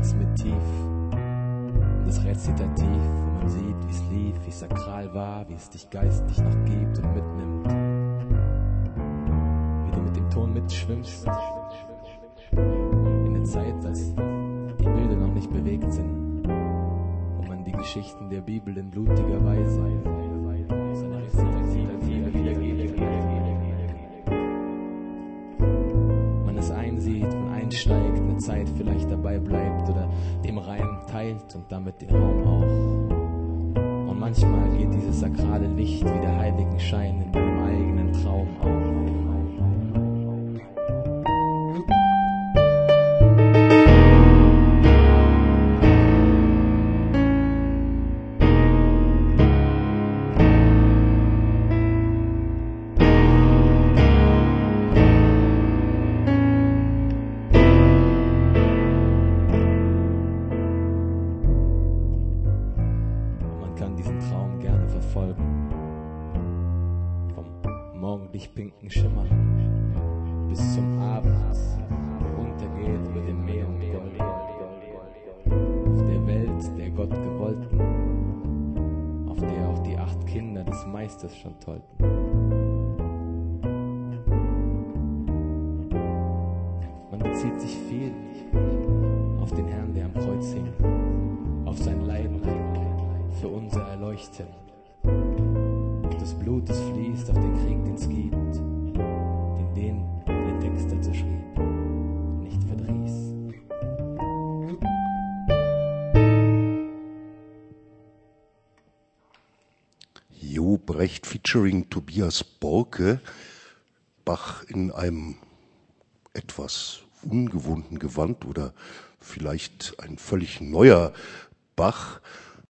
jetzt mit tief in das Rezitativ, wo man sieht, wie es lief, wie es sakral war, wie es dich geistlich noch gibt und mitnimmt. Wie du mit dem Ton mitschwimmst. In der Zeit, als die Bilder noch nicht bewegt sind, wo man die Geschichten der Bibel in blutiger Weise seine Rezitative Zeit vielleicht dabei bleibt oder dem Reim teilt und damit den Raum auch. Und manchmal geht dieses sakrale Licht wie der Heiligenschein in deinem eigenen Traum auf. Verfolgen. Vom morgendlich pinken Schimmer bis zum Abend, der untergeht über dem Meer und Gold. Auf der Welt der Gott gewollten, auf der auch die acht Kinder des Meisters schon tollten. Man bezieht sich viel auf den Herrn, der am Kreuz hing, auf sein Leiden für unser Erleuchten. Blut, das fließt auf den Krieg, den es gibt, den den der Text dazu schrieb, nicht verdrieß. Jo Brecht featuring Tobias Borke, Bach in einem etwas ungewohnten Gewand oder vielleicht ein völlig neuer Bach.